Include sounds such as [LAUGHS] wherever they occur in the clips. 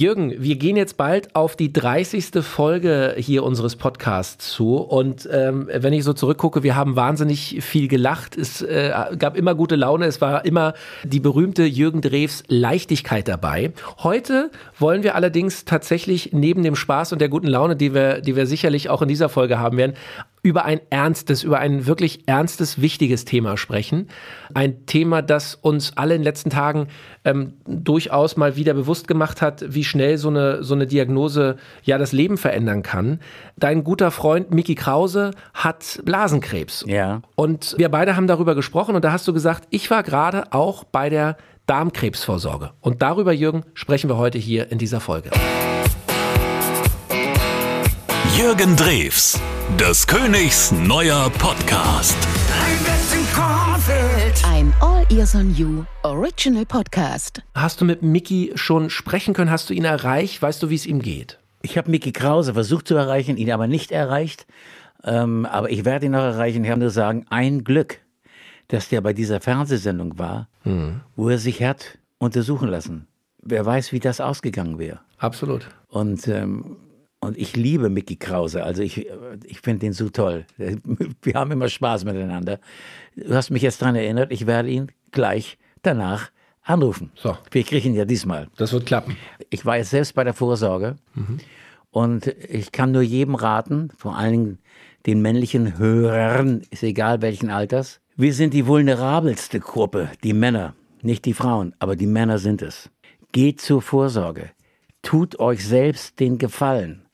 Jürgen, wir gehen jetzt bald auf die 30. Folge hier unseres Podcasts zu. Und ähm, wenn ich so zurückgucke, wir haben wahnsinnig viel gelacht. Es äh, gab immer gute Laune. Es war immer die berühmte Jürgen Drews Leichtigkeit dabei. Heute wollen wir allerdings tatsächlich neben dem Spaß und der guten Laune, die wir, die wir sicherlich auch in dieser Folge haben werden, über ein ernstes, über ein wirklich ernstes, wichtiges Thema sprechen. Ein Thema, das uns alle in den letzten Tagen ähm, durchaus mal wieder bewusst gemacht hat, wie schnell so eine, so eine Diagnose ja das Leben verändern kann. Dein guter Freund Miki Krause hat Blasenkrebs. Ja. Und wir beide haben darüber gesprochen und da hast du gesagt, ich war gerade auch bei der Darmkrebsvorsorge. Und darüber, Jürgen, sprechen wir heute hier in dieser Folge. Jürgen Drews, des Königs neuer Podcast. Ein All Ears on You Original Podcast. Hast du mit Mickey schon sprechen können? Hast du ihn erreicht? Weißt du, wie es ihm geht? Ich habe Mickey Krause versucht zu erreichen, ihn aber nicht erreicht. Ähm, aber ich werde ihn noch erreichen. Ich kann nur sagen, ein Glück, dass der bei dieser Fernsehsendung war, Hm. wo er sich hat untersuchen lassen. Wer weiß, wie das ausgegangen wäre. Absolut. Und, ähm, und ich liebe Mickey Krause. Also ich, ich finde den so toll. [LAUGHS] Wir haben immer Spaß miteinander. Du hast mich jetzt daran erinnert, ich werde ihn gleich danach anrufen. So. Wir kriegen ihn ja diesmal. Das wird klappen. Ich war jetzt selbst bei der Vorsorge und ich kann nur jedem raten, vor allen Dingen den männlichen Hörern, ist egal welchen Alters, wir sind die vulnerabelste Gruppe, die Männer, nicht die Frauen, aber die Männer sind es. Geht zur Vorsorge. Tut euch selbst den Gefallen.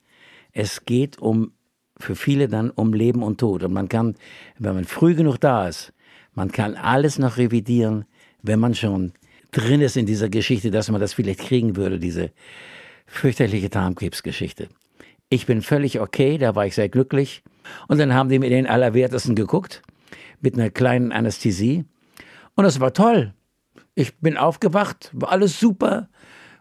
Es geht um, für viele dann um Leben und Tod. Und man kann, wenn man früh genug da ist, man kann alles noch revidieren, wenn man schon drin ist in dieser Geschichte, dass man das vielleicht kriegen würde, diese fürchterliche Darmkrebsgeschichte. Ich bin völlig okay, da war ich sehr glücklich. Und dann haben die mir den Allerwertesten geguckt, mit einer kleinen Anästhesie. Und das war toll. Ich bin aufgewacht, war alles super.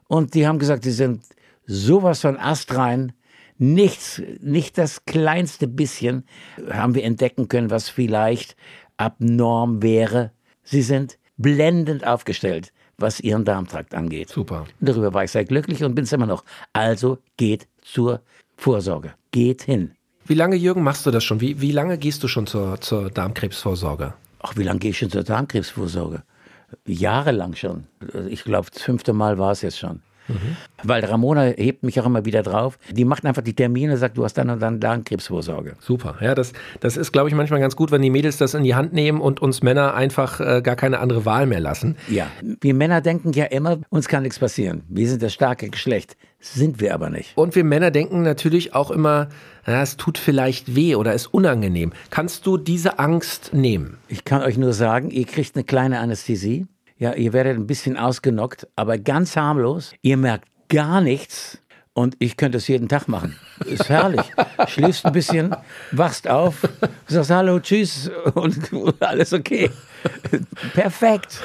Und die haben gesagt, sie sind sowas von astrein. Nichts, nicht das kleinste bisschen haben wir entdecken können, was vielleicht abnorm wäre. Sie sind blendend aufgestellt, was ihren Darmtrakt angeht. Super. Darüber war ich sehr glücklich und bin es immer noch. Also geht zur Vorsorge. Geht hin. Wie lange, Jürgen, machst du das schon? Wie, wie lange gehst du schon zur, zur Darmkrebsvorsorge? Ach, wie lange gehe ich schon zur Darmkrebsvorsorge? Jahrelang schon. Ich glaube, das fünfte Mal war es jetzt schon. Weil Ramona hebt mich auch immer wieder drauf. Die macht einfach die Termine, sagt, du hast dann und dann Darmkrebsvorsorge. Super. Ja, das, das ist, glaube ich, manchmal ganz gut, wenn die Mädels das in die Hand nehmen und uns Männer einfach äh, gar keine andere Wahl mehr lassen. Ja, wir Männer denken ja immer, uns kann nichts passieren. Wir sind das starke Geschlecht. Sind wir aber nicht. Und wir Männer denken natürlich auch immer, na, es tut vielleicht weh oder ist unangenehm. Kannst du diese Angst nehmen? Ich kann euch nur sagen, ihr kriegt eine kleine Anästhesie. Ja, ihr werdet ein bisschen ausgenockt, aber ganz harmlos. Ihr merkt gar nichts. Und ich könnte es jeden Tag machen. Ist herrlich. [LAUGHS] Schläfst ein bisschen, wachst auf, sagst Hallo, tschüss und [LAUGHS] alles okay. [LAUGHS] Perfekt.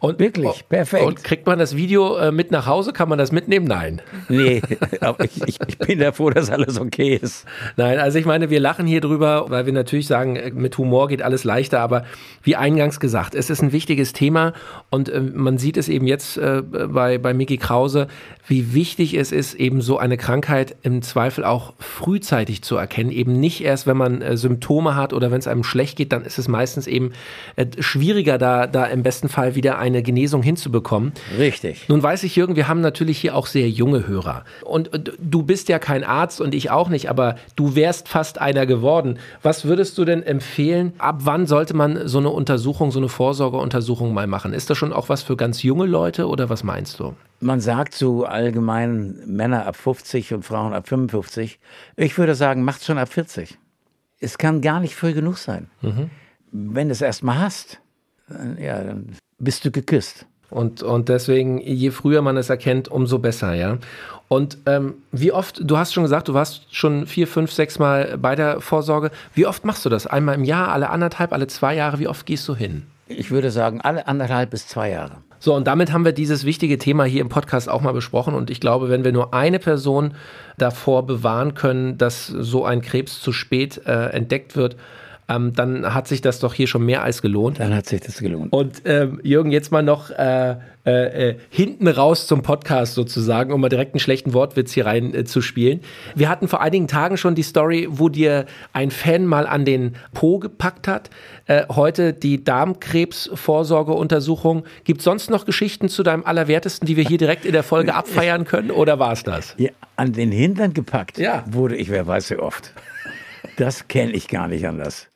Und, Wirklich, perfekt. Und kriegt man das Video äh, mit nach Hause? Kann man das mitnehmen? Nein. Nee, [LAUGHS] aber ich, ich, ich bin ja froh, dass alles okay ist. Nein, also ich meine, wir lachen hier drüber, weil wir natürlich sagen, äh, mit Humor geht alles leichter, aber wie eingangs gesagt, es ist ein wichtiges Thema und äh, man sieht es eben jetzt äh, bei, bei Miki Krause, wie wichtig es ist, eben so eine Krankheit im Zweifel auch frühzeitig zu erkennen. Eben nicht erst, wenn man äh, Symptome hat oder wenn es einem schlecht geht, dann ist es meistens eben äh, schwieriger, da, da im besten Fall wieder eine Genesung hinzubekommen. Richtig. Nun weiß ich, Jürgen, wir haben natürlich hier auch sehr junge Hörer. Und äh, du bist ja kein Arzt und ich auch nicht, aber du wärst fast einer geworden. Was würdest du denn empfehlen? Ab wann sollte man so eine Untersuchung, so eine Vorsorgeuntersuchung mal machen? Ist das schon auch was für ganz junge Leute oder was meinst du? Man sagt so allgemein Männer ab 50 und Frauen ab 55. Ich würde sagen, macht's schon ab 40. Es kann gar nicht früh genug sein. Wenn du es erstmal hast, ja, dann bist du geküsst. Und, und deswegen, je früher man es erkennt, umso besser, ja. Und ähm, wie oft, du hast schon gesagt, du warst schon vier, fünf, sechs Mal bei der Vorsorge. Wie oft machst du das? Einmal im Jahr, alle anderthalb, alle zwei Jahre? Wie oft gehst du hin? Ich würde sagen, alle anderthalb bis zwei Jahre. So, und damit haben wir dieses wichtige Thema hier im Podcast auch mal besprochen. Und ich glaube, wenn wir nur eine Person davor bewahren können, dass so ein Krebs zu spät äh, entdeckt wird, ähm, dann hat sich das doch hier schon mehr als gelohnt. Dann hat sich das gelohnt. Und ähm, Jürgen, jetzt mal noch äh, äh, äh, hinten raus zum Podcast sozusagen, um mal direkt einen schlechten Wortwitz hier rein äh, zu spielen. Wir hatten vor einigen Tagen schon die Story, wo dir ein Fan mal an den Po gepackt hat. Äh, heute die Darmkrebsvorsorgeuntersuchung. Gibt es sonst noch Geschichten zu deinem Allerwertesten, die wir hier direkt in der Folge [LAUGHS] abfeiern können? Oder war es das? Ja, an den Hintern gepackt Ja. wurde ich, wer weiß wie oft. Das kenne ich gar nicht anders.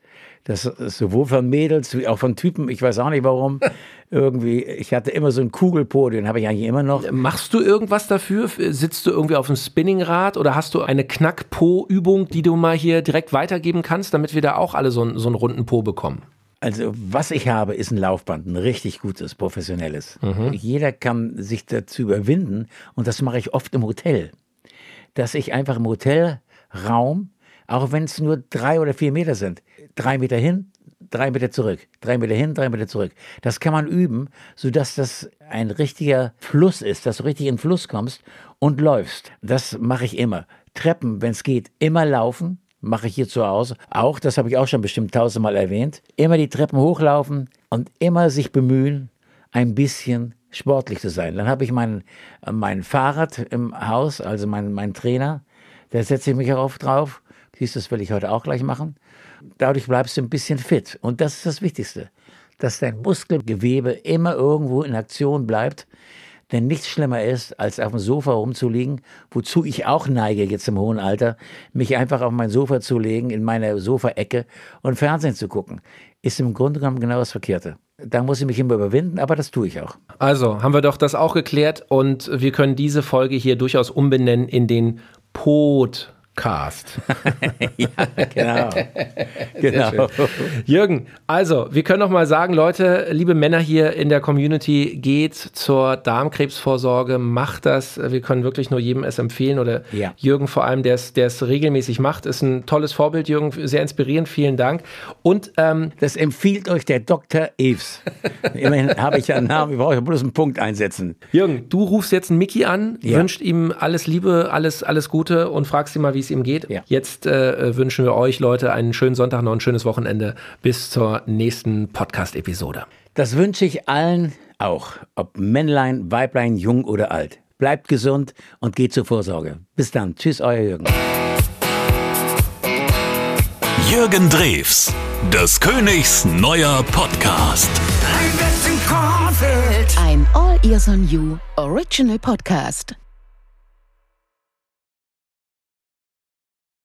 Das ist sowohl von Mädels wie auch von Typen, ich weiß auch nicht warum. [LAUGHS] Irgendwie, ich hatte immer so einen Kugelpo, den habe ich eigentlich immer noch. Machst du irgendwas dafür? Sitzt du irgendwie auf dem Spinningrad oder hast du eine Knack-Po-Übung, die du mal hier direkt weitergeben kannst, damit wir da auch alle so, einen- so einen runden Po bekommen? Also, was ich habe, ist ein Laufband, ein richtig gutes, professionelles. Jeder kann sich dazu überwinden und das mache ich oft im Hotel. Dass ich einfach im Hotelraum, auch wenn es nur drei oder vier Meter sind, drei Meter hin, drei Meter zurück, drei Meter hin, drei Meter zurück. Das kann man üben, sodass das ein richtiger Fluss ist, dass du richtig in den Fluss kommst und läufst. Das mache ich immer. Treppen, wenn es geht, immer laufen. Mache ich hier zu Hause. Auch, das habe ich auch schon bestimmt tausendmal erwähnt. Immer die Treppen hochlaufen und immer sich bemühen, ein bisschen sportlich zu sein. Dann habe ich mein, mein Fahrrad im Haus, also mein, mein Trainer, da setze ich mich auch oft drauf. Du, das will ich heute auch gleich machen. Dadurch bleibst du ein bisschen fit. Und das ist das Wichtigste, dass dein Muskelgewebe immer irgendwo in Aktion bleibt. Denn nichts schlimmer ist, als auf dem Sofa rumzuliegen, wozu ich auch neige jetzt im hohen Alter, mich einfach auf mein Sofa zu legen, in meine Sofaecke und Fernsehen zu gucken. Ist im Grunde genommen genau das Verkehrte. Da muss ich mich immer überwinden, aber das tue ich auch. Also haben wir doch das auch geklärt und wir können diese Folge hier durchaus umbenennen in den Podcast. [LAUGHS] [LAUGHS] Genau. genau. Jürgen, also wir können noch mal sagen, Leute, liebe Männer hier in der Community, geht zur Darmkrebsvorsorge, macht das. Wir können wirklich nur jedem es empfehlen oder Ja. Jürgen vor allem, der es der es regelmäßig macht, ist ein tolles Vorbild, Jürgen, sehr inspirierend, vielen Dank. Und ähm, Das empfiehlt euch der Dr. Eves. Immerhin habe ich ja einen Namen, ich brauche ja bloß einen Punkt einsetzen. Jürgen, du rufst jetzt einen Mickey an, Ja. wünscht ihm alles Liebe, alles, alles Gute und fragst ihn mal, wie es ihm geht. Ja. Jetzt äh, wünschen wir euch, Leute, einen schönen Sonntag, noch ein schönes Wochenende. Bis zur nächsten Podcast-Episode. Das wünsche ich allen auch, ob Männlein, Weiblein, jung oder alt. Bleibt gesund und geht zur Vorsorge. Bis dann. Tschüss, euer Jürgen. Jürgen Drews, des Königs neuer Podcast. Ein All Ears on You Original Podcast.